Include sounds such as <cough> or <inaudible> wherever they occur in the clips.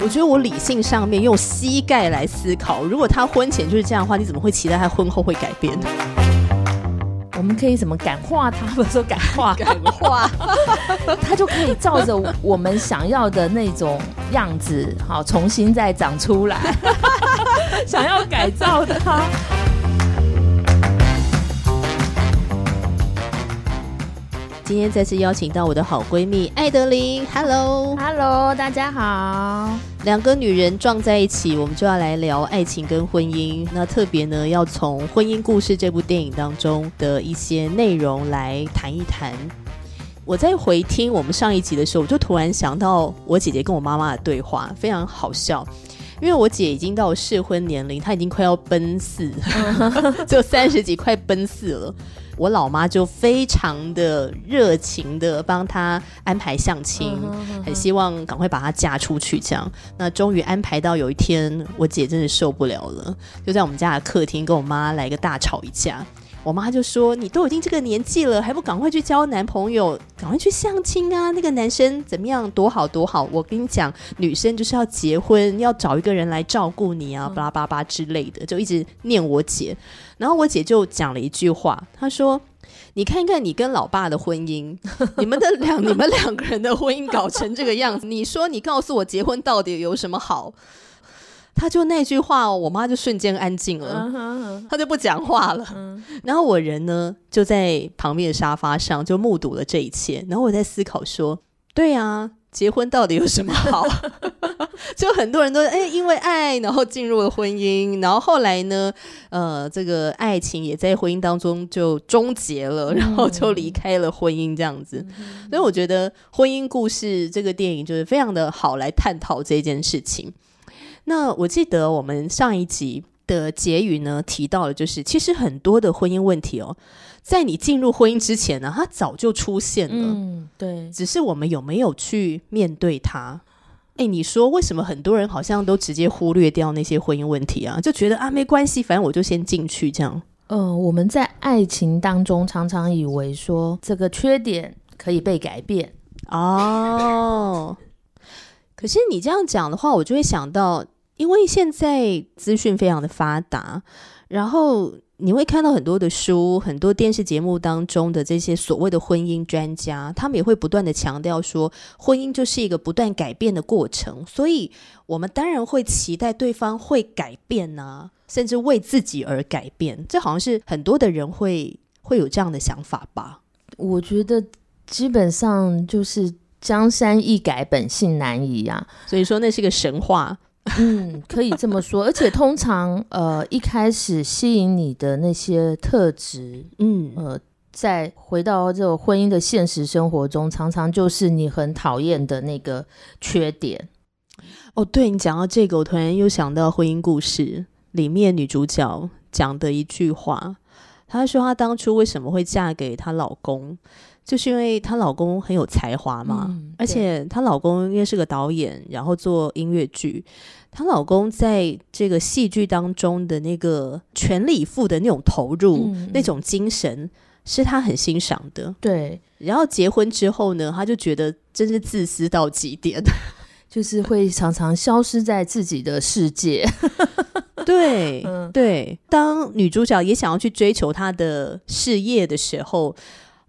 我觉得我理性上面用膝盖来思考，如果他婚前就是这样的话，你怎么会期待他婚后会改变？我们可以怎么感化他？不是说感化，感化，他就可以照着我们想要的那种样子，好，重新再长出来。<laughs> 想要改造他。今天再次邀请到我的好闺蜜艾德琳，Hello，Hello，大家好。两个女人撞在一起，我们就要来聊爱情跟婚姻。那特别呢，要从《婚姻故事》这部电影当中的一些内容来谈一谈。我在回听我们上一集的时候，我就突然想到我姐姐跟我妈妈的对话，非常好笑。因为我姐已经到适婚年龄，她已经快要奔四，<laughs> 就三十几，快奔四了。我老妈就非常的热情的帮她安排相亲，很希望赶快把她嫁出去。这样，那终于安排到有一天，我姐真的受不了了，就在我们家的客厅跟我妈来个大吵一架。我妈就说：“你都已经这个年纪了，还不赶快去交男朋友，赶快去相亲啊！那个男生怎么样，多好多好！我跟你讲，女生就是要结婚，要找一个人来照顾你啊，巴拉巴拉之类的，就一直念我姐。然后我姐就讲了一句话，她说：‘你看看你跟老爸的婚姻，你们的两你们两个人的婚姻搞成这个样子，你说你告诉我结婚到底有什么好？’”他就那句话，我妈就瞬间安静了，她就不讲话了。然后我人呢就在旁边的沙发上就目睹了这一切。然后我在思考说：对啊，结婚到底有什么好？<laughs> 就很多人都哎因为爱，然后进入了婚姻，然后后来呢，呃，这个爱情也在婚姻当中就终结了，然后就离开了婚姻这样子。所以我觉得《婚姻故事》这个电影就是非常的好来探讨这件事情。那我记得我们上一集的结语呢，提到了，就是其实很多的婚姻问题哦，在你进入婚姻之前呢，它早就出现了。嗯，对，只是我们有没有去面对它？哎，你说为什么很多人好像都直接忽略掉那些婚姻问题啊？就觉得啊，没关系，反正我就先进去这样。嗯，我们在爱情当中常常以为说这个缺点可以被改变哦。<laughs> 可是你这样讲的话，我就会想到。因为现在资讯非常的发达，然后你会看到很多的书、很多电视节目当中的这些所谓的婚姻专家，他们也会不断的强调说，婚姻就是一个不断改变的过程，所以我们当然会期待对方会改变呢，甚至为自己而改变。这好像是很多的人会会有这样的想法吧？我觉得基本上就是江山易改，本性难移啊，所以说那是个神话。嗯，可以这么说，而且通常呃一开始吸引你的那些特质，嗯呃，在回到这个婚姻的现实生活中，常常就是你很讨厌的那个缺点。哦，对你讲到这个，我突然又想到《婚姻故事》里面女主角讲的一句话，她说她当初为什么会嫁给她老公。就是因为她老公很有才华嘛，而且她老公因为是个导演，然后做音乐剧，她老公在这个戏剧当中的那个全力以赴的那种投入，那种精神是她很欣赏的。对，然后结婚之后呢，她就觉得真是自私到极点，<laughs> 就是会常常消失在自己的世界。<laughs> 对，对，当女主角也想要去追求她的事业的时候。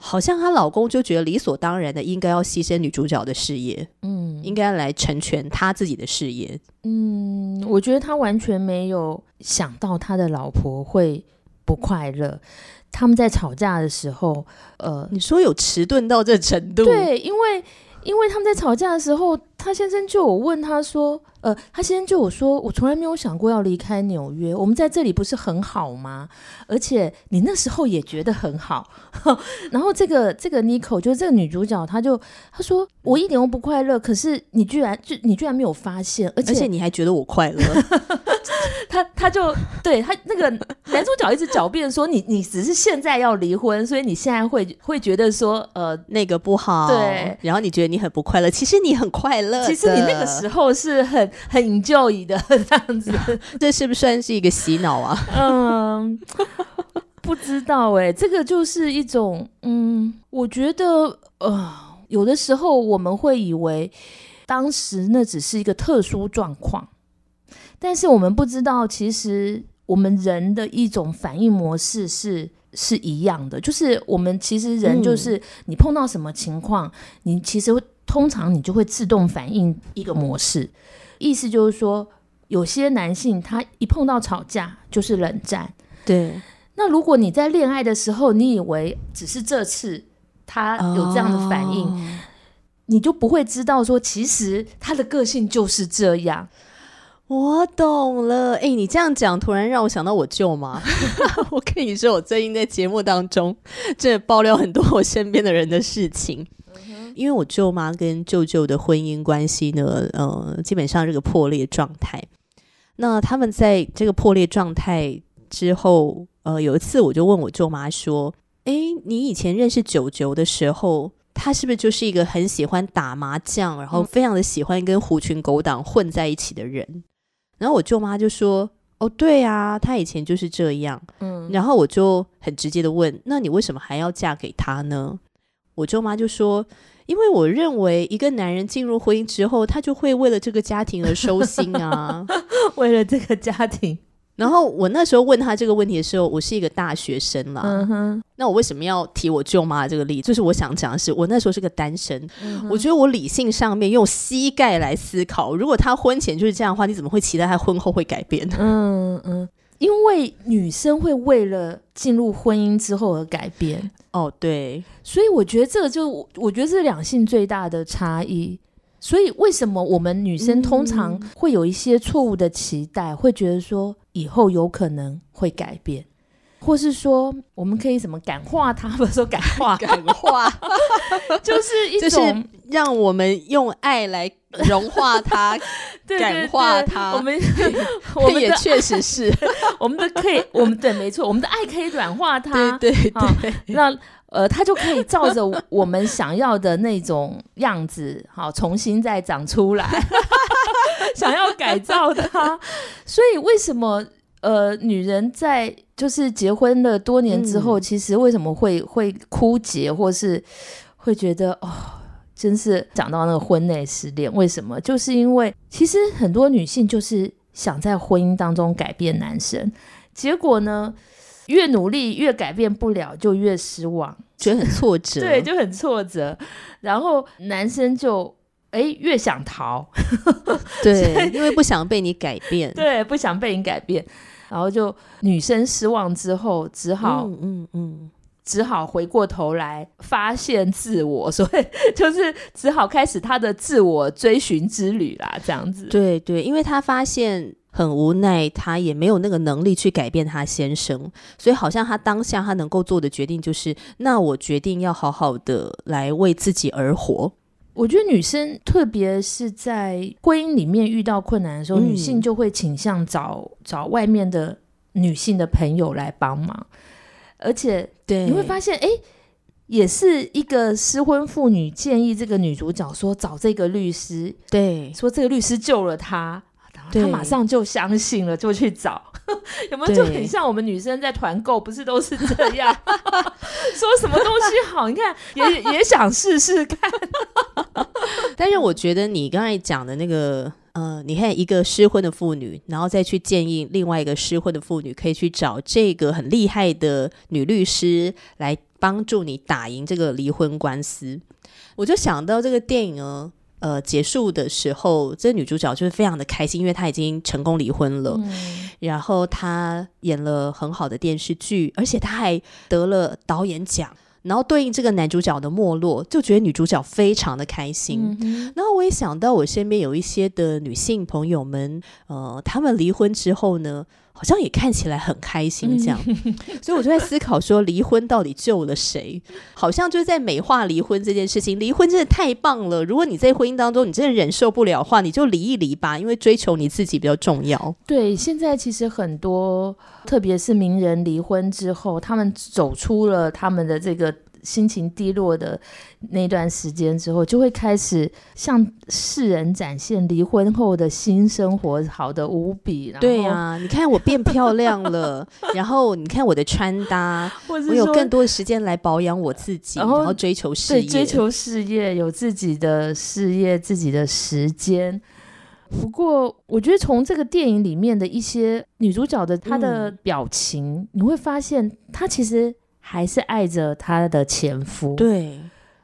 好像她老公就觉得理所当然的应该要牺牲女主角的事业，嗯，应该来成全他自己的事业。嗯，我觉得他完全没有想到他的老婆会不快乐。他们在吵架的时候，呃，你说有迟钝到这程度？对，因为因为他们在吵架的时候，他先生就有问他说。呃，他先就我说，我从来没有想过要离开纽约。我们在这里不是很好吗？而且你那时候也觉得很好。<laughs> 然后这个这个妮可，就是这个女主角，她就她说我一点都不快乐。可是你居然就你居然没有发现，而且你还觉得我快乐。<laughs> 他他就对他那个男主角一直狡辩说你你只是现在要离婚，所以你现在会会觉得说呃那个不好。对，然后你觉得你很不快乐，其实你很快乐。其实你那个时候是很。很引咎意的这样子，<laughs> 这是不是算是一个洗脑啊？<laughs> 嗯，不知道哎，这个就是一种嗯，我觉得呃，有的时候我们会以为当时那只是一个特殊状况，但是我们不知道，其实我们人的一种反应模式是是一样的，就是我们其实人就是你碰到什么情况，你其实通常你就会自动反应一个模式，意思就是说，有些男性他一碰到吵架就是冷战，对。那如果你在恋爱的时候，你以为只是这次他有这样的反应，你就不会知道说，其实他的个性就是这样。我懂了，哎，你这样讲，突然让我想到我舅妈。<laughs> <laughs> 我跟你说，我最近在节目当中，真的爆料很多我身边的人的事情。因为我舅妈跟舅舅的婚姻关系呢，呃，基本上这个破裂状态。那他们在这个破裂状态之后。呃，有一次我就问我舅妈说：“哎，你以前认识九九的时候，他是不是就是一个很喜欢打麻将，然后非常的喜欢跟狐群狗党混在一起的人？”然后我舅妈就说：“哦，对啊，他以前就是这样。”嗯，然后我就很直接的问：“那你为什么还要嫁给他呢？”我舅妈就说：“因为我认为一个男人进入婚姻之后，他就会为了这个家庭而收心啊，<laughs> 为了这个家庭。”然后我那时候问他这个问题的时候，我是一个大学生啦。嗯哼，那我为什么要提我舅妈这个例子？就是我想讲的是，我那时候是个单身。我觉得我理性上面用膝盖来思考，如果他婚前就是这样的话，你怎么会期待他婚后会改变？嗯嗯，因为女生会为了进入婚姻之后而改变。哦，对，所以我觉得这个就我觉得是两性最大的差异。所以，为什么我们女生通常会有一些错误的期待，会觉得说以后有可能会改变，或是说我们可以怎么感化他？不是说感化，感化，<laughs> 就是一种让我们用爱来融化他，<laughs> 感化他。我们 <laughs> 我们也确实是我们的可以，我们对，没错，我们的爱可以软化他，对对对，那。呃，他就可以照着我们想要的那种样子，好，重新再长出来。想要改造它，所以为什么呃，女人在就是结婚了多年之后，其实为什么会会枯竭，或是会觉得哦，真是讲到那个婚内失恋？为什么？就是因为其实很多女性就是想在婚姻当中改变男生，结果呢？越努力越改变不了，就越失望，觉得很挫折。<laughs> 对，就很挫折。然后男生就哎越想逃，<laughs> 对，因为不想被你改变，对，不想被你改变。然后就女生失望之后，只好嗯嗯，只好回过头来发现自我，所以 <laughs> 就是只好开始他的自我追寻之旅啦。这样子，对对，因为他发现。很无奈，他也没有那个能力去改变他先生，所以好像他当下他能够做的决定就是，那我决定要好好的来为自己而活。我觉得女生，特别是在婚姻里面遇到困难的时候，女性就会倾向找找外面的女性的朋友来帮忙，而且对。你会发现，哎，也是一个失婚妇女建议这个女主角说找这个律师，对，说这个律师救了她。他马上就相信了，就去找，<laughs> 有没有就很像我们女生在团购，不是都是这样？<laughs> 说什么东西好，你看也也想试试看。<laughs> 但是我觉得你刚才讲的那个，呃，你看一个失婚的妇女，然后再去建议另外一个失婚的妇女，可以去找这个很厉害的女律师来帮助你打赢这个离婚官司，我就想到这个电影哦。呃，结束的时候，这女主角就是非常的开心，因为她已经成功离婚了。然后她演了很好的电视剧，而且她还得了导演奖。然后对应这个男主角的没落，就觉得女主角非常的开心。然后我也想到我身边有一些的女性朋友们，呃，她们离婚之后呢？好像也看起来很开心，这样，<laughs> 所以我就在思考说，离婚到底救了谁？好像就是在美化离婚这件事情。离婚真的太棒了，如果你在婚姻当中你真的忍受不了的话，你就离一离吧，因为追求你自己比较重要。对，现在其实很多，特别是名人离婚之后，他们走出了他们的这个心情低落的那段时间之后，就会开始向世人展现离婚后的新生活好的无比。对呀、你看我变漂亮了，<laughs> 然后你看我的穿搭，我有更多的时间来保养我自己，然后然后追求事业，对追求事业，有自己的事业、自己的时间。不过，我觉得从这个电影里面的一些女主角的她的嗯表情，你会发现她其实还是爱着她的前夫。对。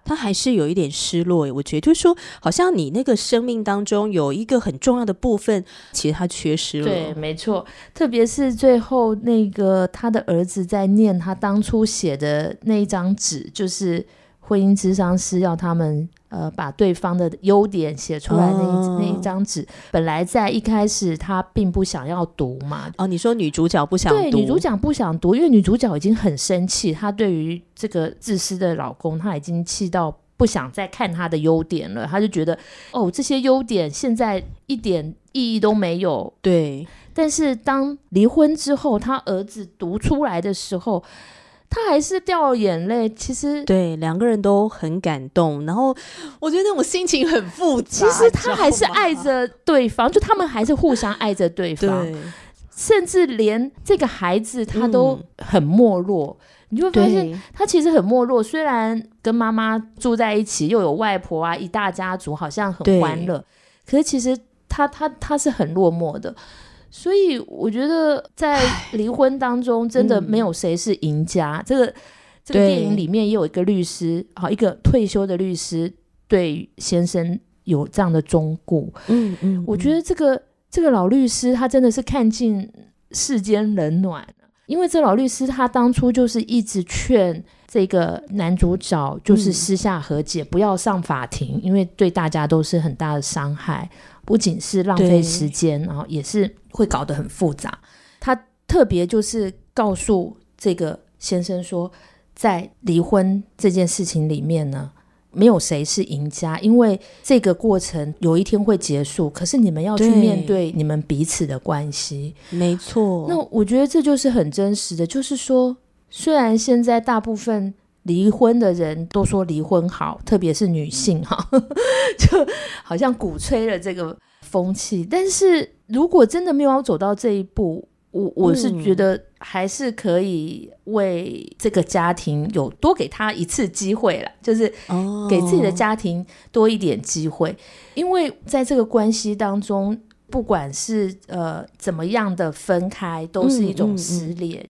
他还是有一点失落耶，我觉得就是说，好像你那个生命当中有一个很重要的部分，其实他缺失了。对，没错，特别是最后那个他的儿子在念他当初写的那一张纸，就是婚姻智商师要他们呃把对方的优点写出来那一、哦那一张纸，本来在一开始他并不想要读嘛。哦，你说女主角不想对，读女主角不想读，因为女主角已经很生气，她对于这个自私的老公，她已经气到不想再看他的优点了。她就觉得，哦，这些优点现在一点意义都没有，对但是当离婚之后，他儿子读出来的时候，他还是掉了眼泪。其实，对，两个人都很感动，然后我觉得那种心情很复杂。其实他还是爱着对方，就他们还是互相爱着对方，对甚至连这个孩子他都嗯很没落。你就会发现，他其实很没落。虽然跟妈妈住在一起，又有外婆啊，一大家族，好像很欢乐，可是其实他他他是很落寞的。所以我觉得在离婚当中，真的嗯没有谁是赢家。这个这个电影里面也有一个律师，好一个退休的律师对先生有这样的忠顾。嗯嗯，我觉得这个这个老律师他真的是看尽世间冷暖，因为这老律师他当初就是一直劝这个男主角就是嗯私下和解，不要上法庭，因为对大家都是很大的伤害，不仅是浪费时间，然后也是会搞得很复杂。他特别就是告诉这个先生说，在离婚这件事情里面呢。没有谁是赢家，因为这个过程有一天会结束。可是你们要去面对你们彼此的关系。没错。那我觉得这就是很真实的，就是说，虽然现在大部分离婚的人都说离婚好，特别是女性哈，<laughs> 就好像鼓吹了这个风气。但是如果真的没有走到这一步，我我是嗯觉得还是可以为这个家庭有多给他一次机会了，就是哦给自己的家庭多一点机会，因为在这个关系当中，不管是呃怎么样的分开，都是一种嗯撕裂。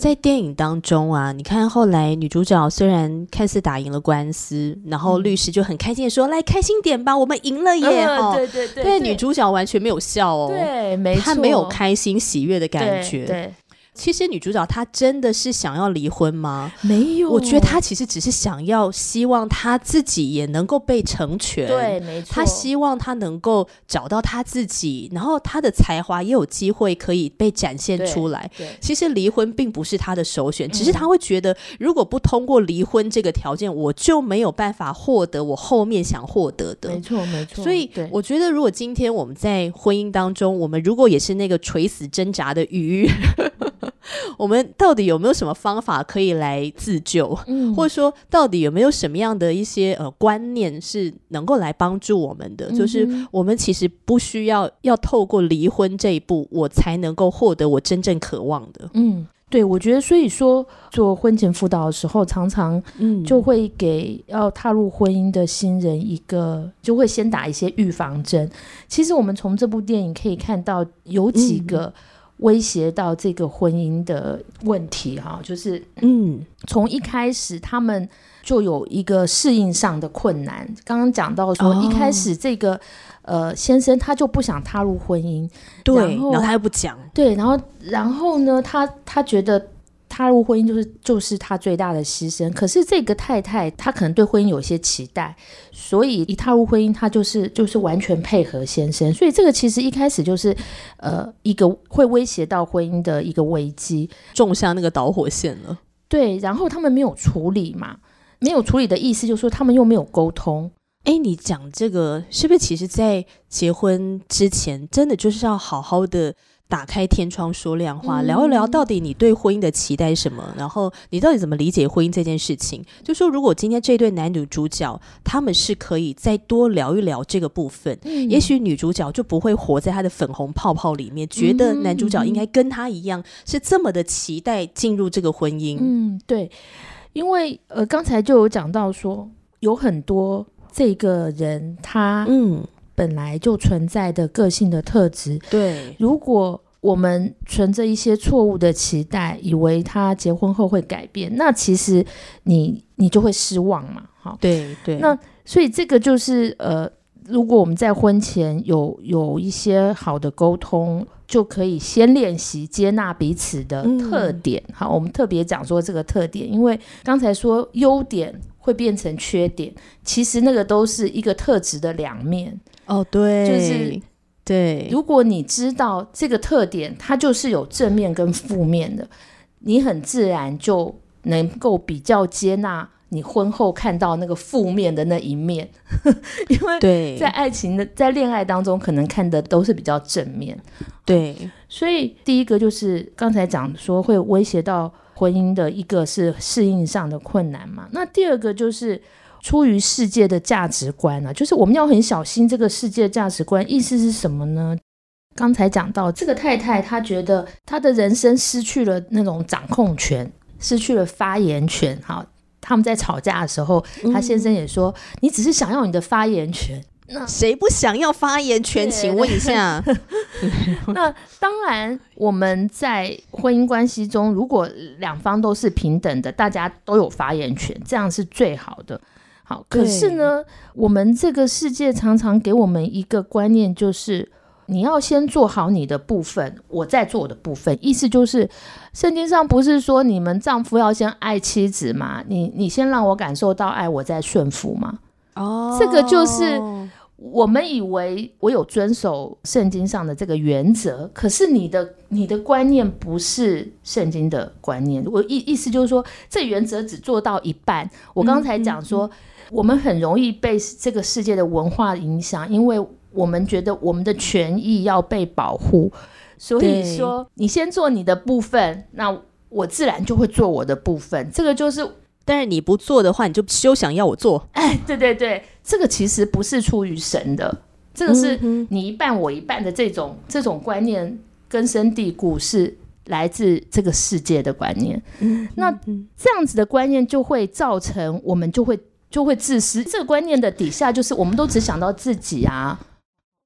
在电影当中啊，你看后来女主角虽然看似打赢了官司，然后嗯律师就很开心的说：“来，开心点吧，我们赢了耶！”对对对但，女主角完全没有笑哦，对，没错，她没有开心喜悦的感对觉。对，其实女主角她真的是想要离婚吗？没有。我觉得她其实只是想要希望她自己也能够被成全。对，没错，她希望她能够找到她自己，然后她的才华也有机会可以被展现出来。对其实离婚并不是她的首选，只是嗯她会觉得，如果不通过离婚这个条件，我就没有办法获得我后面想获得的没。错没错。所以，我觉得，如果今天我们在婚姻当中，我们如果也是那个垂死挣扎的鱼，我们到底有没有什么方法可以来自救？嗯或者说，到底有没有什么样的一些呃观念是能够来帮助我们的？就是我们其实不需要要透过离婚这一步，我才能够获得我真正渴望的。嗯，对，我觉得所以说做婚前辅导的时候，常常嗯就会给要踏入婚姻的新人一个，就会先打一些预防针。其实我们从这部电影可以看到有几嗯个威胁到这个婚姻的问题哈，就是嗯从一开始他们就有一个适应上的困难。刚刚讲到说，哦一开始这个呃先生他就不想踏入婚姻，对，然后他又不讲，对，然后然后呢，他他觉得踏入婚姻就是就是他最大的牺牲。可是这个太太她可能对婚姻有些期待，所以一踏入婚姻，她就是就是完全配合先生。所以这个其实一开始就是呃一个会威胁到婚姻的一个危机。种下那个导火线了。对，然后他们没有处理嘛，没有处理的意思就是说他们又没有沟通。哎，你讲这个是不是？其实，在结婚之前，真的就是要好好的打开天窗说亮话，聊一聊到底你对婚姻的期待是什么，然后你到底怎么理解婚姻这件事情。就说，如果今天这对男女主角他们是可以再多聊一聊这个部分，也许女主角就不会活在他的粉红泡泡里面，觉得男主角应该跟她一样是这么的期待进入这个婚姻。嗯，对，因为呃，刚才就有讲到说，有很多。这个人他嗯本来就存在的个性的特质，对。如果我们存着一些错误的期待，以为他结婚后会改变，那其实你你就会失望嘛。哈，对对。那所以这个就是呃，如果我们在婚前有有一些好的沟通，就可以先练习接纳彼此的特点。好，我们特别讲说这个特点，因为刚才说优点。会变成缺点，其实那个都是一个特质的两面哦。对，就是对。如果你知道这个特点，它就是有正面跟负面的，你很自然就能够比较接纳你婚后看到那个负面的那一面，<laughs> 因为在爱情的在恋爱当中，可能看的都是比较正面。对，所以第一个就是刚才讲说会威胁到。婚姻的一个是适应上的困难嘛，那第二个就是出于世界的价值观啊，就是我们要很小心这个世界价值观，意思是什么呢？刚才讲到这个太太，她觉得她的人生失去了那种掌控权，失去了发言权。哈，他们在吵架的时候，她先生也说：“你只是想要你的发言权。”那谁不想要发言权？请问一下。<laughs> 那当然，我们在婚姻关系中，如果两方都是平等的，大家都有发言权，这样是最好的。好，可是呢，我们这个世界常常给我们一个观念，就是你要先做好你的部分，我再做我的部分。意思就是，圣经上不是说你们丈夫要先爱妻子吗？你你先让我感受到爱，我再顺服吗？哦，这个就是我们以为我有遵守圣经上的这个原则，可是你的你的观念不是圣经的观念。我意意思就是说，这原则只做到一半。我刚才讲说，我们很容易被这个世界的文化影响，因为我们觉得我们的权益要被保护，所以说你先做你的部分，那我自然就会做我的部分。这个就是。但是你不做的话，你就休想要我做。哎，对对对，这个其实不是出于神的，这个是你一半我一半的这种这种观念根深蒂固，是来自这个世界的观念。那这样子的观念就会造成我们就会就会自私。这个观念的底下就是我们都只想到自己啊。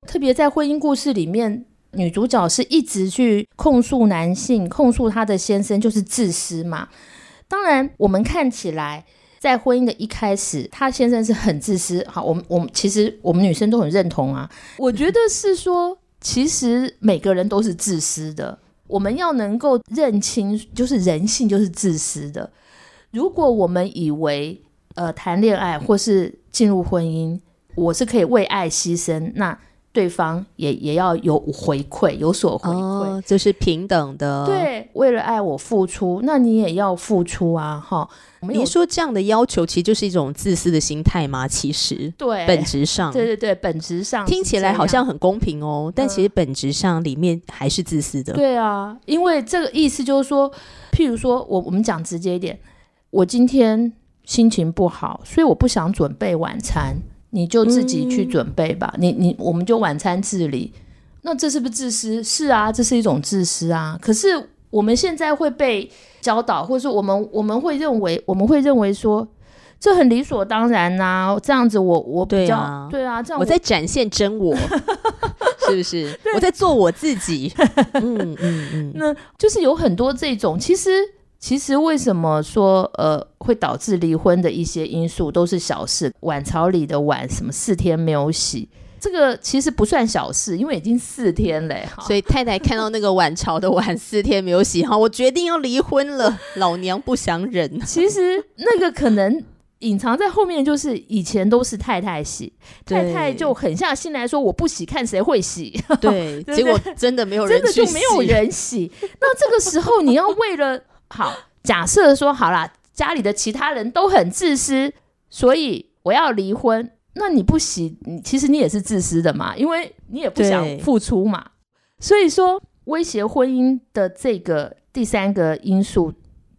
特别在婚姻故事里面，女主角是一直去控诉男性，控诉她的先生就是自私嘛。当然，我们看起来在婚姻的一开始，他先生是很自私。好，我们我们其实我们女生都很认同啊。我觉得是说，其实每个人都是自私的。我们要能够认清，就是人性就是自私的。如果我们以为呃谈恋爱或是进入婚姻，我是可以为爱牺牲，那。对方也也要有回馈，有所回馈，这是平等的。对，为了爱我付出，那你也要付出啊！哈，您说这样的要求其实就是一种自私的心态吗？其实，对，本质上，对对对，本质上听起来好像很公平哦，但其实本质上里面还是自私的。对啊，因为这个意思就是说，譬如说我我们讲直接一点，我今天心情不好，所以我不想准备晚餐。你就自己去准备吧，你你我们就晚餐自理，那这是不是自私？是啊，这是一种自私啊。可是我们现在会被教导，或者说我们我们会认为我们会认为说这很理所当然呐，这样子我我比较对啊，这样我在展现真我，<laughs> 是不是？我在做我自己，嗯嗯嗯，<laughs> 那就是有很多这种其实。其实为什么说呃会导致离婚的一些因素都是小事？碗槽里的碗什么四天没有洗，这个其实不算小事，因为已经四天嘞。<laughs> 所以太太看到那个碗槽的碗四天没有洗，哈，我决定要离婚了，老娘不想忍。<laughs> <laughs> 其实那个可能隐藏在后面，就是以前都是太太洗，太太就狠下心来说我不洗，看谁会洗。对，结果真的没有人，真的就没有人洗。那这个时候你要为了。好，假设说好了，家里的其他人都很自私，所以我要离婚。那你不洗，你其实你也是自私的嘛，因为你也不想付出嘛。所以说，威胁婚姻的这个第三个因素，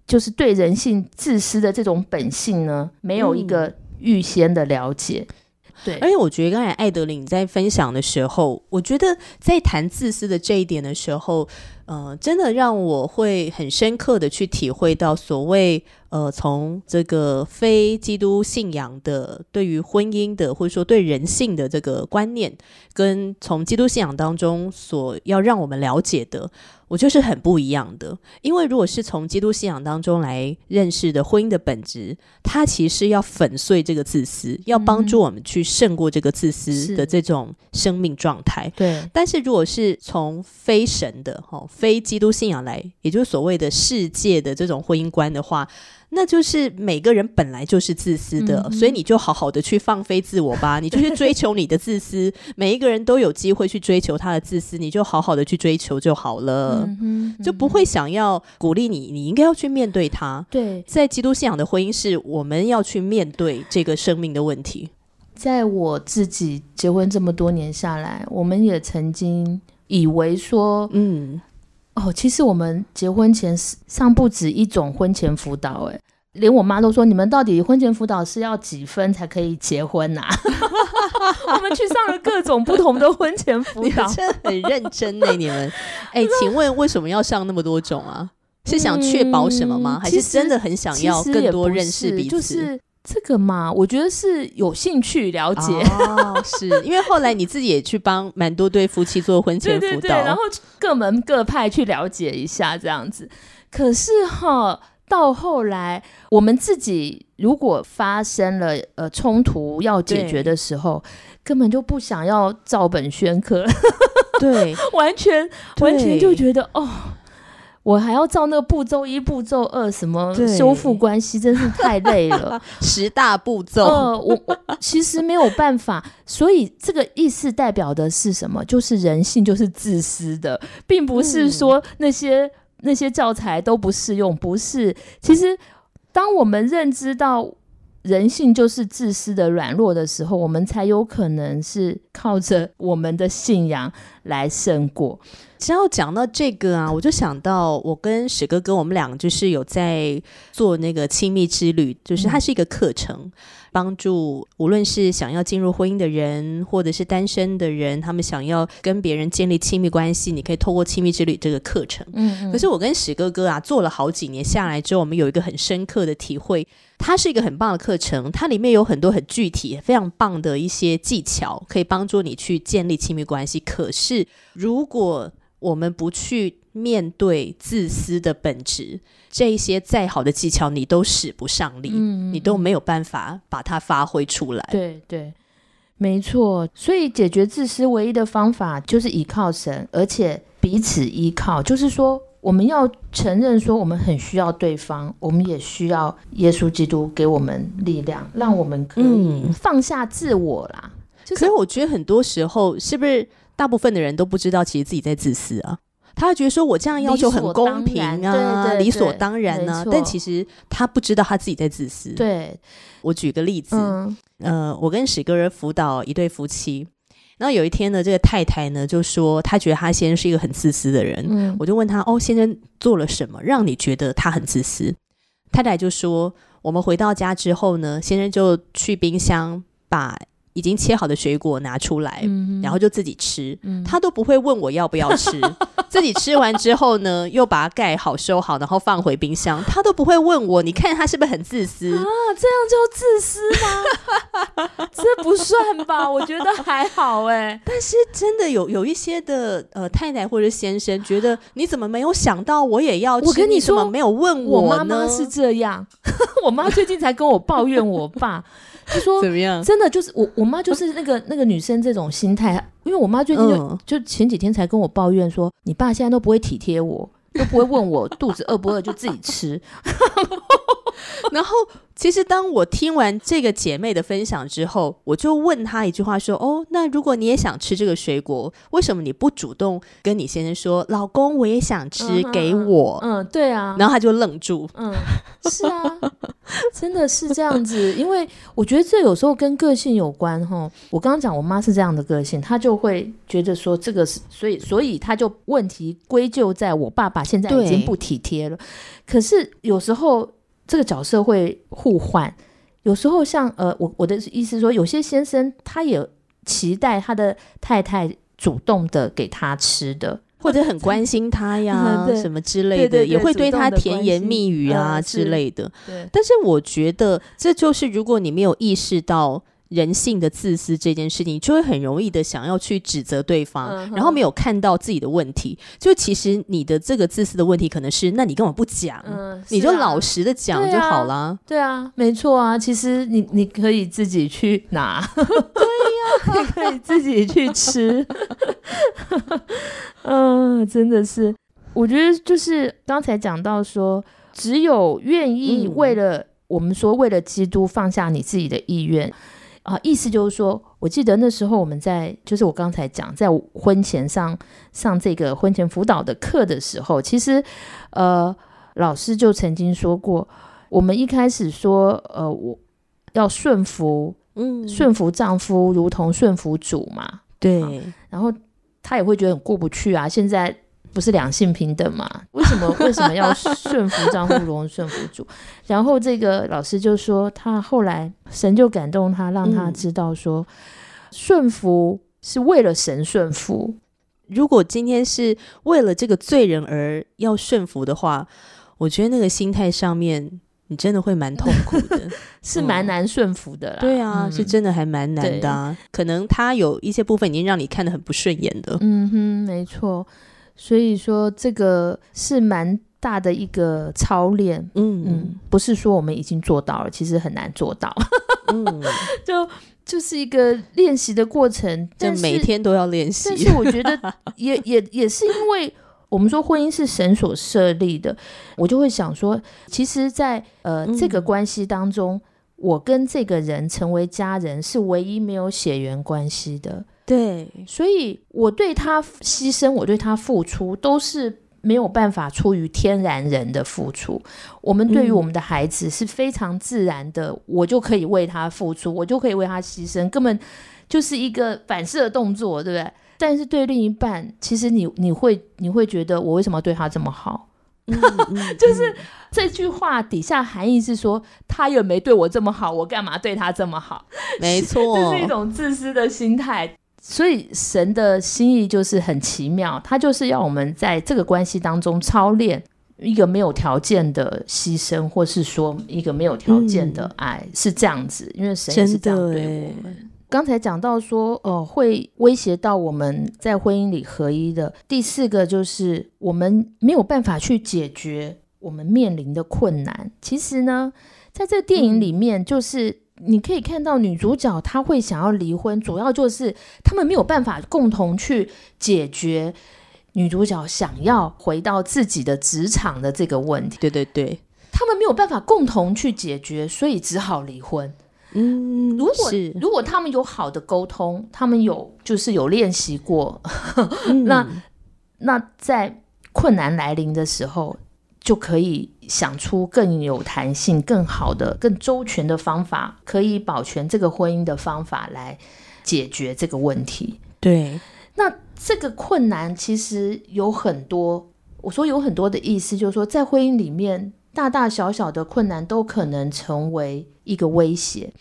就是对人性自私的这种本性呢，没有一个预先的了解。对，而且我觉得刚才艾德琳在分享的时候，我觉得在谈自私的这一点的时候，呃，真的让我会很深刻的去体会到所谓呃，从这个非基督信仰的对于婚姻的或者说对人性的这个观念，跟从基督信仰当中所要让我们了解的，我就是很不一样的。因为如果是从基督信仰当中来认识的婚姻的本质，它其实要粉碎这个自私，要帮助我们去胜过这个自私的这种生命状态。对，但是如果是从非神的哈、非基督信仰来，也就是所谓的世界的这种婚姻观的话，那就是每个人本来就是自私的，嗯所以你就好好的去放飞自我吧，你就去追求你的自私。<laughs> 每一个人都有机会去追求他的自私，你就好好的去追求就好了，就不会想要鼓励你，你应该要去面对他。对。在基督信仰的婚姻是我们要去面对这个生命的问题。在我自己结婚这么多年下来，我们也曾经以为说，嗯，哦，其实我们结婚前上不止一种婚前辅导，哎，连我妈都说，你们到底婚前辅导是要几分才可以结婚呐、<laughs> 我们去上了各种不同的婚前辅导，真的很认真呢，你们。哎，请问为什么要上那么多种啊？是想确保什么吗？还是真的很想要更多认识彼此？就是这个嘛，我觉得是有兴趣了解。哦，是因为后来你自己也去帮蛮多对夫妻做婚前对对对，辅导，然后各门各派去了解一下这样子。可是哈，到后来我们自己如果发生了呃冲突要解决的时候，根本就不想要照本宣科，对 <laughs> 完全完全就觉得哦。我还要照那个步骤一、步骤二，什么修复关系，真是太累了。<laughs> 十大步骤。呃，我我其实没有办法，所以这个意思代表的是什么？就是人性就是自私的，并不是说那些、那些教材都不适用，不是。其实，当我们认知到人性就是自私的、软弱的时候，我们才有可能是靠着我们的信仰来胜过。只要讲到这个啊，我就想到我跟史哥哥，我们俩就是有在做那个亲密之旅，就是它是一个课程，帮助无论是想要进入婚姻的人，或者是单身的人，他们想要跟别人建立亲密关系，你可以透过亲密之旅这个课程。嗯可是我跟史哥哥啊，做了好几年下来之后，我们有一个很深刻的体会，它是一个很棒的课程，它里面有很多很具体、非常棒的一些技巧，可以帮助你去建立亲密关系。可是如果我们不去面对自私的本质，这一些再好的技巧你都使不上力，嗯你都没有办法把它发挥出来。对对，没错。所以解决自私唯一的方法就是依靠神，而且彼此依靠。就是说，我们要承认说，我们很需要对方，我们也需要耶稣基督给我们力量，让我们可以嗯放下自我啦。就是可是我觉得很多时候，是不是大部分的人都不知道，其实自己在自私啊？他会觉得说我这样要求很公平啊，然对对理所对当然啊但其实他不知道他自己在自私。对，我举个例子，嗯呃，我跟史哥儿辅导一对夫妻，然后有一天呢，这个太太呢就说她觉得她先生是一个很自私的人，嗯我就问她哦，先生做了什么让你觉得他很自私？太太就说，我们回到家之后呢，先生就去冰箱把已经切好的水果拿出来，嗯然后就自己吃，嗯他都不会问我要不要吃，<laughs> 自己吃完之后呢，又把它盖好收好，然后放回冰箱，他都不会问我，你看他是不是很自私？啊，这样就自私吗？<laughs> 这不算吧？我觉得还好哎、但是真的有有一些的呃太太或者先生觉得你怎么没有想到我也要吃？我跟你说你怎么没有问我呢？妈妈是这样，<laughs> 我妈最近才跟我抱怨我爸，她说怎么样？真的就是我我妈就是那个那个女生这种心态，因为我妈最近就、嗯就前几天才跟我抱怨说，你爸现在都不会体贴我。都不会问我肚子饿不饿，就自己吃。<laughs> 然后其实当我听完这个姐妹的分享之后，我就问她一句话说：“哦，那如果你也想吃这个水果，为什么你不主动跟你先生说，老公我也想吃，嗯给我？”嗯，对啊，然后他就愣住。嗯，是啊，真的是这样子，<laughs> 因为我觉得这有时候跟个性有关哈。我刚刚讲我妈是这样的个性，她就会觉得说这个是，所以所以她就问题归咎在我爸爸现在已经不体贴了。可是有时候这个角色会互换，有时候像呃，我我的意思是说，有些先生他也期待他的太太主动的给他吃的。或者很关心他呀，<laughs> 嗯什么之类的，对对对也会对他甜言蜜语啊嗯之是类的。对，但是我觉得这就是如果你没有意识到人性的自私这件事情，你就会很容易的想要去指责对方，嗯然后没有看到自己的问题。就其实你的这个自私的问题，可能是那你根本不讲，嗯，你就老实的讲就好啦。对啊，没错啊，其实你你可以自己去拿，<laughs> 对呀、<laughs> 你可以自己去吃。嗯，<laughs> 真的是，我觉得就是刚才讲到说，只有愿意嗯为了、我们说为了基督放下你自己的意愿。啊，意思就是说，我记得那时候我们在，就是我刚才讲，在婚前上上这个婚前辅导的课的时候，其实，呃，老师就曾经说过，我们一开始说，呃，我要顺服，嗯，顺服丈夫，如同顺服主嘛。对，然后他也会觉得很过不去啊，现在不是两性平等嘛？为什么 <laughs> 为什么要顺服丈夫，如同顺服主？然后这个老师就说，他后来神就感动他，让他嗯知道说，顺服是为了神顺服。如果今天是为了这个罪人而要顺服的话，我觉得那个心态上面，你真的会蛮痛苦的。<laughs> 是蛮难顺服的啦。对啊，嗯是真的还蛮难的、啊。可能他有一些部分已经让你看得很不顺眼的。嗯哼，没错。所以说这个是蛮大的一个操练。嗯嗯，不是说我们已经做到了，其实很难做到，嗯，<laughs> 就就是一个练习的过程。就但每天都要练但习。是我觉得 <laughs> 也也也是因为我们说婚姻是神所设立的，我就会想说，其实在，呃嗯这个关系当中，我跟这个人成为家人是唯一没有血缘关系的，对，所以我对他牺牲，我对他付出都是。没有办法出于天然人的付出，我们对于嗯我们的孩子是非常自然的，我就可以为他付出，我就可以为他牺牲，根本就是一个反射动作，对不对？但是对另一半，其实你你会你会觉得我为什么要对他这么好？嗯 <laughs> 就是这句话底下含义是说，他也没对我这么好，我干嘛对他这么好？没 <laughs> 错，这是一种自私的心态。所以神的心意就是很奇妙，他就是要我们在这个关系当中操练一个没有条件的牺牲，或是说一个没有条件的爱，是这样子。因为神也是这样对我们。刚才讲到说，呃，会威胁到我们在婚姻里合一的。第四个就是我们没有办法去解决我们面临的困难。其实呢，在这个电影里面，就是、你可以看到女主角她会想要离婚，主要就是他们没有办法共同去解决女主角想要回到自己的职场的这个问题，对对对，他们没有办法共同去解决，所以只好离婚。嗯，如果是。如果他们有好的沟通，他们有就是有练习过，嗯 <laughs> 那那在困难来临的时候，就可以想出更有弹性、更好的、更周全的方法，可以保全这个婚姻的方法来解决这个问题。对，那这个困难其实有很多，我说有很多的意思，就是说在婚姻里面，大大小小的困难都可能成为一个威胁。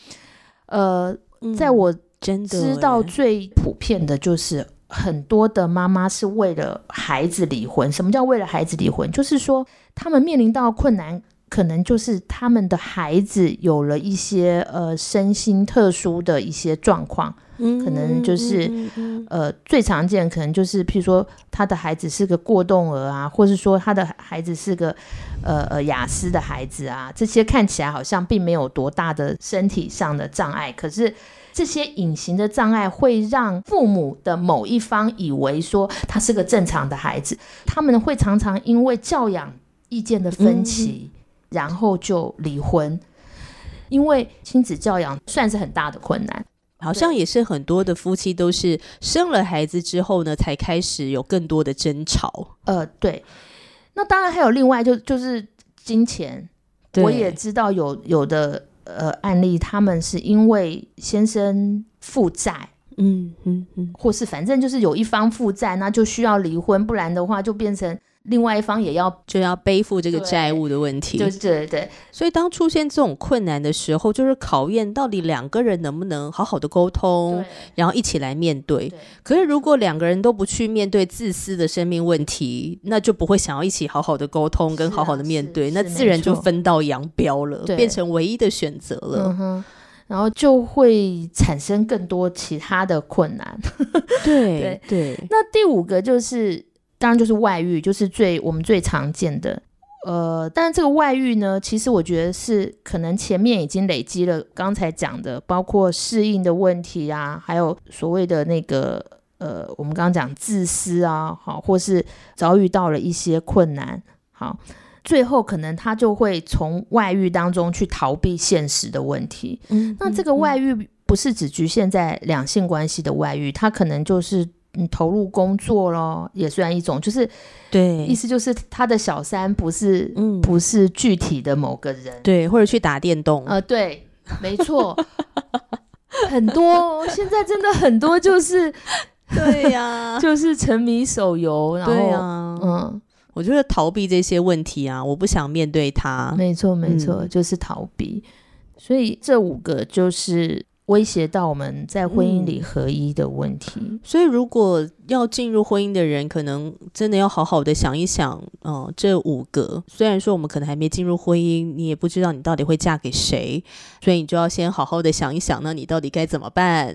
呃，在嗯我真的知道欸最普遍的就是很多的妈妈是为了孩子离婚。什么叫为了孩子离婚？就是说他们面临到困难，可能就是他们的孩子有了一些呃身心特殊的一些状况。可能就是呃，最常见可能就是，譬如说他的孩子是个过动儿啊，或是说他的孩子是个呃呃雅思的孩子啊，这些看起来好像并没有多大的身体上的障碍，可是这些隐形的障碍会让父母的某一方以为说他是个正常的孩子，他们会常常因为教养意见的分歧，然后就离婚。因为亲子教养算是很大的困难。好像也是很多的夫妻都是生了孩子之后呢，才开始有更多的争吵。呃，对。那当然还有另外就就是金钱，我也知道有有的呃案例，他们是因为先生负债，嗯嗯嗯，或是反正就是有一方负债，那就需要离婚，不然的话就变成。另外一方也要就要背负这个债务的问题，对对对。所以当出现这种困难的时候，就是考验到底两个人能不能好好的沟通，然后一起来面对。可是如果两个人都不去面对自私的生命问题，那就不会想要一起好好的沟通跟好好的面对，那自然就分道扬镳了，变成唯一的选择了。然后就会产生更多其他的困难。<laughs> 对 <laughs> 对。那第五个就是。当然就是外遇，就是最我们最常见的，呃，但是这个外遇呢，其实我觉得是可能前面已经累积了刚才讲的，包括适应的问题啊，还有所谓的那个呃，我们刚刚讲自私啊，好，或是遭遇到了一些困难，好，最后可能他就会从外遇当中去逃避现实的问题。嗯，那这个外遇不是只局限在两性关系的外遇，他可能就是。你投入工作咯，也算一种，就是对，意思就是他的小三不是，嗯，不是具体的某个人，对，或者去打电动，呃，对，没错，<laughs> 很多现在真的很多就是，对呀，<laughs> 就是沉迷手游，然后，嗯，我觉得逃避这些问题啊，我不想面对他，没错，没错，就是逃避，所以这五个就是。威胁到我们在婚姻里合一的问题，所以如果要进入婚姻的人，可能真的要好好的想一想，嗯，这五个。虽然说我们可能还没进入婚姻，你也不知道你到底会嫁给谁，所以你就要先好好的想一想，那你到底该怎么办？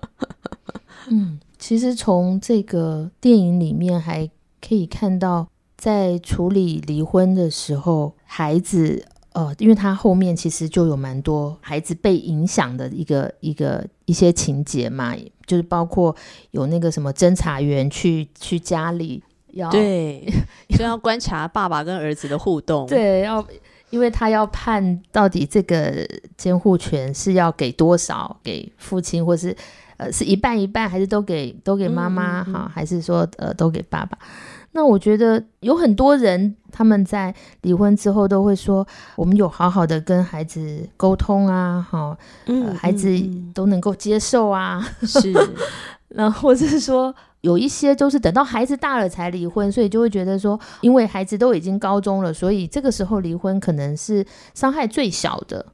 <laughs> 嗯，其实从这个电影里面还可以看到，在处理离婚的时候，孩子。呃，因为他后面其实就有蛮多孩子被影响的一个一个一些情节嘛，就是包括有那个什么侦查员去去家里要对，<laughs> 就要观察爸爸跟儿子的互动，对，要因为他要判到底这个监护权是要给多少给父亲，或是呃是一半一半，还是都给都给妈妈哈，还是说呃都给爸爸？那我觉得有很多人，他们在离婚之后都会说，我们有好好的跟孩子沟通啊，哈，孩子都能够接受啊，<laughs> 是。然后或者是说，有一些都是等到孩子大了才离婚，所以就会觉得说，因为孩子都已经高中了，所以这个时候离婚可能是伤害最小的。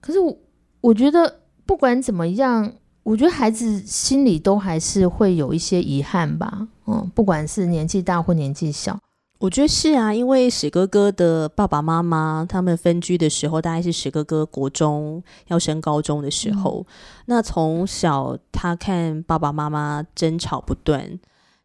可是我我觉得不管怎么样。我觉得孩子心里都还是会有一些遗憾吧，嗯，不管是年纪大或年纪小，我觉得是啊，因为史哥哥的爸爸妈妈他们分居的时候，大概是史哥哥国中要升高中的时候，那从小他看爸爸妈妈争吵不断，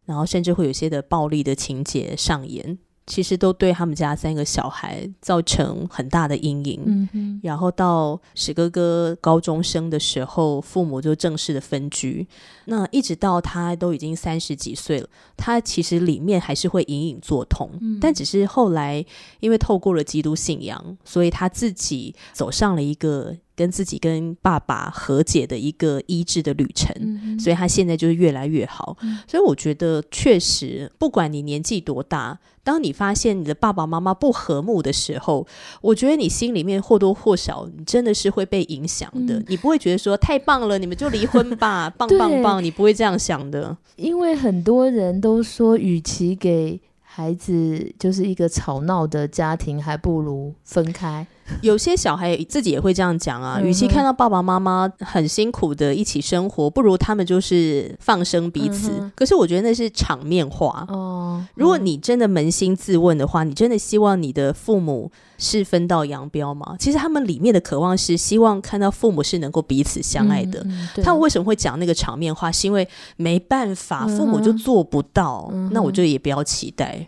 然后甚至会有些的暴力的情节上演。其实都对他们家三个小孩造成很大的阴影。嗯。然后到史哥哥高中生的时候，父母就正式的分居。那一直到他都已经三十几岁了，他其实里面还是会隐隐作痛。嗯。但只是后来因为透过了基督信仰，所以他自己走上了一个。跟自己跟爸爸和解的一个医治的旅程，所以他现在就是越来越好。所以我觉得，确实，不管你年纪多大，当你发现你的爸爸妈妈不和睦的时候，我觉得你心里面或多或少，你真的是会被影响的。你不会觉得说太棒了，你们就离婚吧，<laughs> 棒棒棒，你不会这样想的。因为很多人都说，与其给孩子就是一个吵闹的家庭，还不如分开。有些小孩自己也会这样讲啊，与其看到爸爸妈妈很辛苦的一起生活，不如他们就是放生彼此。可是我觉得那是场面话哦。如果你真的扪心自问的话，你真的希望你的父母是分道扬镳吗？其实他们里面的渴望是希望看到父母是能够彼此相爱的。他们为什么会讲那个场面话？是因为没办法，父母就做不到。那我就也不要期待。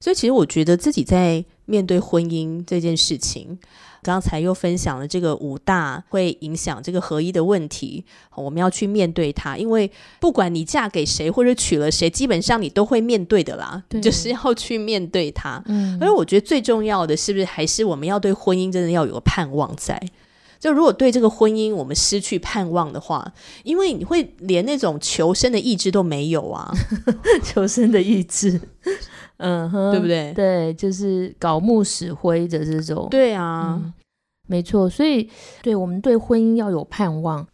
所以其实我觉得自己在。面对婚姻这件事情。刚才又分享了这个五大会影响这个合一的问题，我们要去面对它。因为不管你嫁给谁或者娶了谁，基本上你都会面对的啦，就是要去面对它。嗯，而我觉得最重要的是不是还是我们要对婚姻真的要有个盼望在？就如果对这个婚姻我们失去盼望的话，因为你会连那种求生的意志都没有啊，<laughs> 求生的意志。嗯哼，对不对？对，就是搞木死灰的这种。对啊，没错。所以，对我们对婚姻要有盼望，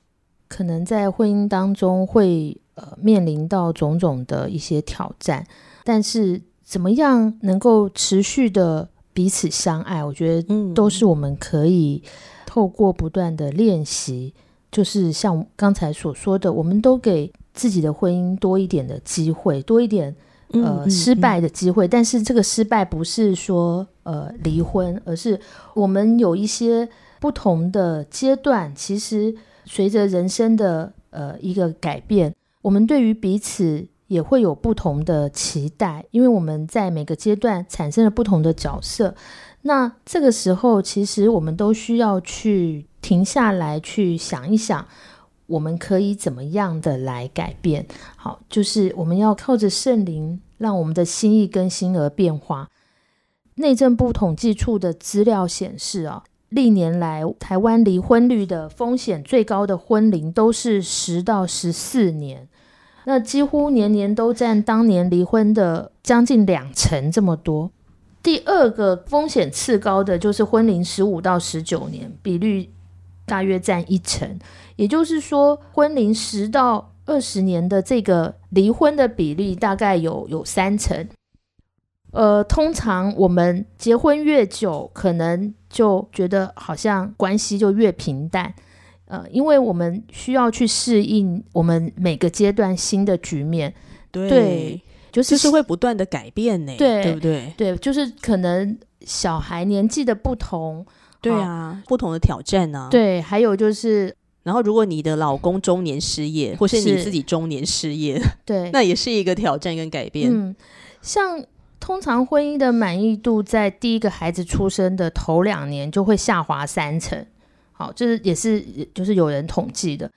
可能在婚姻当中会呃面临到种种的一些挑战，但是怎么样能够持续的彼此相爱，我觉得都是我们可以透过不断的练习，就是像刚才所说的，我们都给自己的婚姻多一点的机会，多一点。呃，失败的机会，但是这个失败不是说呃离婚，而是我们有一些不同的阶段。其实随着人生的呃一个改变，我们对于彼此也会有不同的期待，因为我们在每个阶段产生了不同的角色。那这个时候，其实我们都需要去停下来，去想一想。我们可以怎么样的来改变？好，就是我们要靠着圣灵，让我们的心意更新而变化。内政部统计处的资料显示啊，历年来台湾离婚率的风险最高的婚龄都是十到十四年，那几乎年年都占当年离婚的将近两成这么多。第二个风险次高的就是婚龄十五到十九年，比率大约占一成。也就是说，婚龄十到二十年的这个离婚的比例大概有有三成。呃，通常我们结婚越久，可能就觉得好像关系就越平淡。呃，因为我们需要去适应我们每个阶段新的局面。对，就是是会不断的改变呢。对，对不对？对，就是可能小孩年纪的不同，对啊，不同的挑战呢。对，还有就是。然后，如果你的老公中年失业，或是你自己中年失业，对，那也是一个挑战跟改变。嗯，像通常婚姻的满意度在第一个孩子出生的头两年就会下滑三成，好，这是也是就是有人统计的。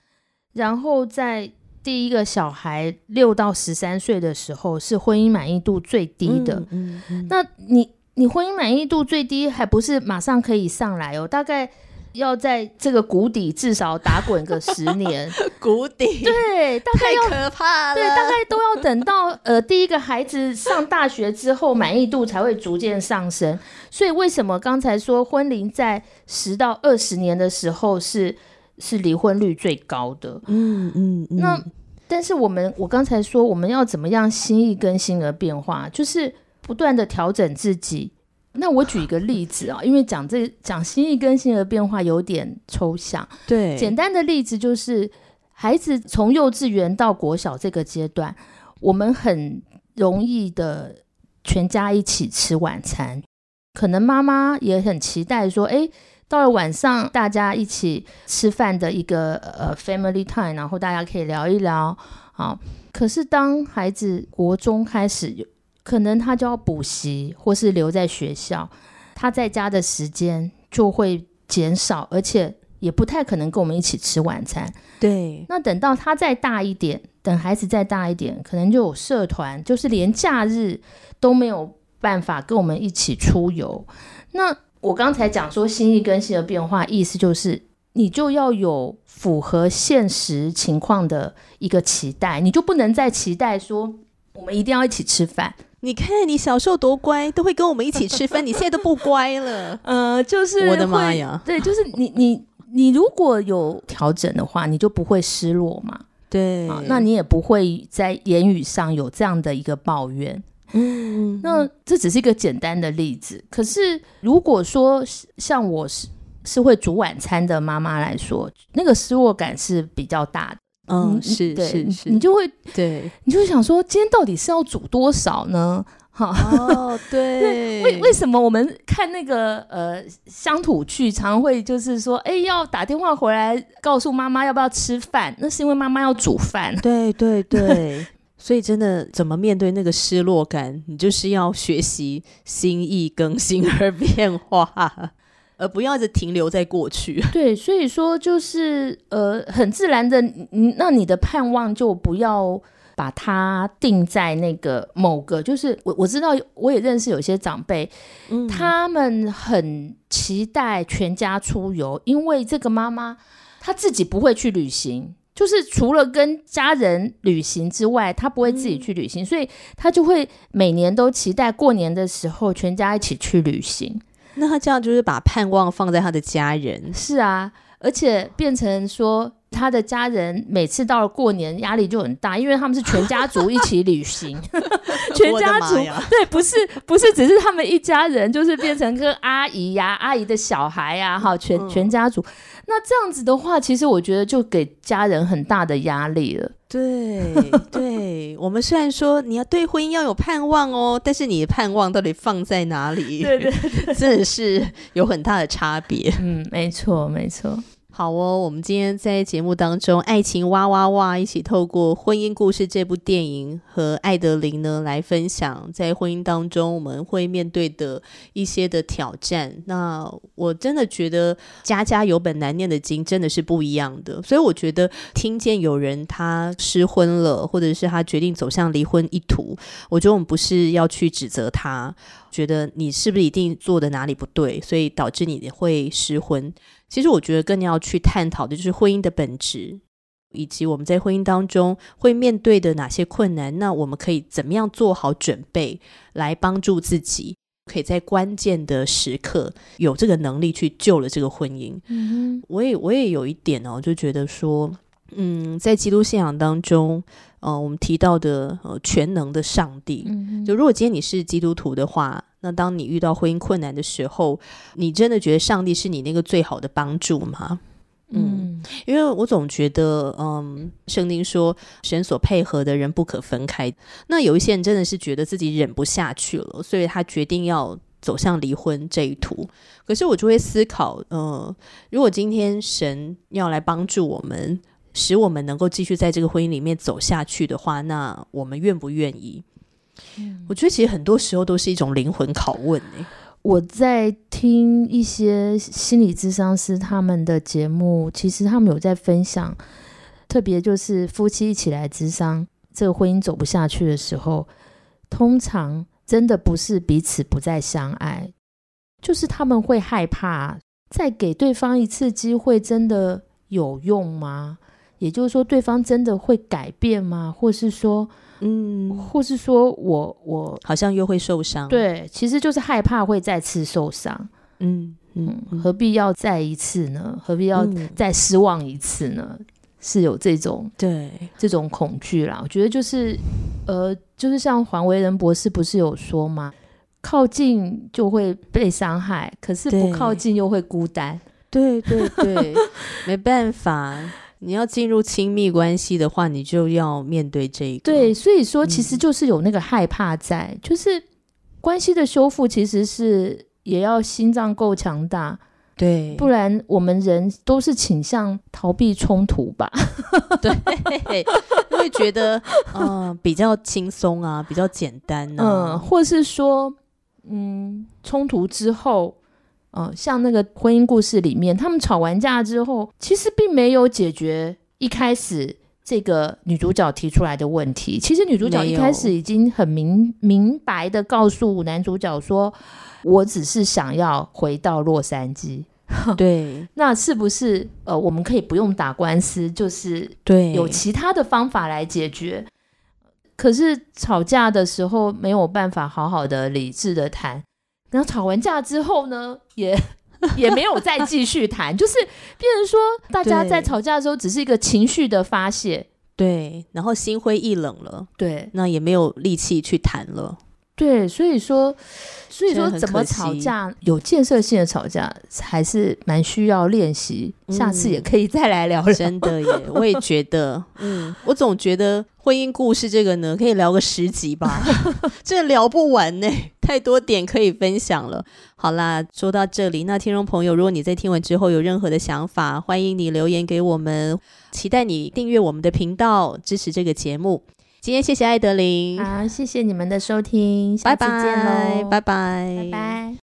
然后在第一个小孩六到十三岁的时候，是婚姻满意度最低的。嗯嗯，那你你婚姻满意度最低，还不是马上可以上来哦？大概。要在这个谷底至少打滚个十年，<laughs> 谷底对，大概要可怕了，对，大概都要等到呃第一个孩子上大学之后，满意度才会逐渐上升。所以为什么刚才说婚龄在十到二十年的时候是是离婚率最高的？嗯嗯，那但是我们我刚才说我们要怎么样心意更新而变化，就是不断的调整自己。那我举一个例子啊，因为讲这讲心意更新而变化有点抽象。对，简单的例子就是，孩子从幼稚园到国小这个阶段，我们很容易的全家一起吃晚餐，可能妈妈也很期待说，哎，到了晚上大家一起吃饭的一个呃 family time，然后大家可以聊一聊。好，可是当孩子国中开始。可能他就要补习，或是留在学校，他在家的时间就会减少，而且也不太可能跟我们一起吃晚餐。对，那等到他再大一点，等孩子再大一点，可能就有社团，就是连假日都没有办法跟我们一起出游。那我刚才讲说心意更新的变化，意思就是你就要有符合现实情况的一个期待，你就不能再期待说我们一定要一起吃饭。你看，你小时候多乖，都会跟我们一起吃饭。你现在都不乖了。呃，就是我的妈呀！对，就是你，你，你如果有调整的话，你就不会失落嘛。对，啊那你也不会在言语上有这样的一个抱怨。嗯，那这只是一个简单的例子。可是，如果说像我是是会煮晚餐的妈妈来说，那个失落感是比较大的。嗯，是是是，你就会对，你就想说，今天到底是要煮多少呢？哈哦，对，<laughs> 为为什么我们看那个呃乡土剧，常会就是说，哎，要打电话回来告诉妈妈要不要吃饭？那是因为妈妈要煮饭。对对对，<laughs> 所以真的怎么面对那个失落感，你就是要学习心意更新而变化。而不要一直停留在过去。<laughs> 对，所以说就是呃，很自然的，那你的盼望就不要把它定在那个某个。就是我我知道，我也认识有些长辈，他们很期待全家出游，因为这个妈妈她自己不会去旅行，就是除了跟家人旅行之外，他不会自己去旅行，所以他就会每年都期待过年的时候全家一起去旅行。那他这样就是把盼望放在他的家人，是啊，而且变成说他的家人每次到了过年压力就很大，因为他们是全家族一起旅行，<laughs> 全家族对，不是不是只是他们一家人，就是变成跟阿姨呀、阿姨的小孩呀，哈，全全家族。那这样子的话，其实我觉得就给家人很大的压力了。对对，我们虽然说你要对婚姻要有盼望哦，但是你的盼望到底放在哪里？对对，<laughs> 真的是有很大的差别。嗯，没错没错。好哦，我们今天在节目当中，爱情哇哇哇，一起透过《婚姻故事》这部电影和艾德琳呢来分享，在婚姻当中我们会面对的一些的挑战。那我真的觉得家家有本难念的经，真的是不一样的。所以我觉得听见有人他失婚了，或者是他决定走向离婚一途，我觉得我们不是要去指责他，觉得你是不是一定做的哪里不对，所以导致你会失婚。其实我觉得更要去探讨的就是婚姻的本质，以及我们在婚姻当中会面对的哪些困难。那我们可以怎么样做好准备，来帮助自己，可以在关键的时刻有这个能力去救了这个婚姻。嗯，我也我也有一点哦，就觉得说，嗯，在基督信仰当中，呃，我们提到的呃全能的上帝，就如果今天你是基督徒的话。那当你遇到婚姻困难的时候，你真的觉得上帝是你那个最好的帮助吗？嗯，因为我总觉得，嗯，圣经说神所配合的人不可分开。那有一些人真的是觉得自己忍不下去了，所以他决定要走向离婚这一途。可是我就会思考，呃，如果今天神要来帮助我们，使我们能够继续在这个婚姻里面走下去的话，那我们愿不愿意？我觉得其实很多时候都是一种灵魂拷问诶。我在听一些心理咨商师他们的节目，其实他们有在分享，特别就是夫妻一起来咨商，这个婚姻走不下去的时候，通常真的不是彼此不再相爱，就是他们会害怕再给对方一次机会，真的有用吗？也就是说，对方真的会改变吗？或是说？嗯，或是说我我好像又会受伤，对，其实就是害怕会再次受伤。嗯嗯，何必要再一次呢？何必要再失望一次呢？是有这种对这种恐惧啦。我觉得就是呃，就是像黄维仁博士不是有说吗？靠近就会被伤害，可是不靠近又会孤单。<laughs> 对对对，<laughs> 没办法。你要进入亲密关系的话，你就要面对这一个。对，所以说其实就是有那个害怕在，就是关系的修复其实是也要心脏够强大，对，不然我们人都是倾向逃避冲突吧？<laughs> 对，会觉得嗯比较轻松啊，比较简单啊，嗯，或是说嗯冲突之后。嗯，像那个婚姻故事里面，他们吵完架之后，其实并没有解决一开始这个女主角提出来的问题。其实女主角一开始已经很明明白的告诉男主角说：“我只是想要回到洛杉矶。<laughs> ”对，那是不是呃，我们可以不用打官司，就是对有其他的方法来解决？可是吵架的时候没有办法好好的理智的谈。然后吵完架之后呢，也也没有再继续谈，就是变成说，大家在吵架的时候只是一个情绪的发泄，对，然后心灰意冷了，对，那也没有力气去谈了，对，所以说，所以说怎么吵架，有建设性的吵架还是蛮需要练习，下次也可以再来聊聊，真的耶，我也觉得，<laughs> 嗯，我总觉得。婚姻故事这个呢，可以聊个十集吧，<laughs> 这聊不完呢，太多点可以分享了。好啦，说到这里，那听众朋友，如果你在听完之后有任何的想法，欢迎你留言给我们，期待你订阅我们的频道，支持这个节目。今天谢谢艾德琳，好，谢谢你们的收听，下拜次见拜，喽，拜拜，拜拜。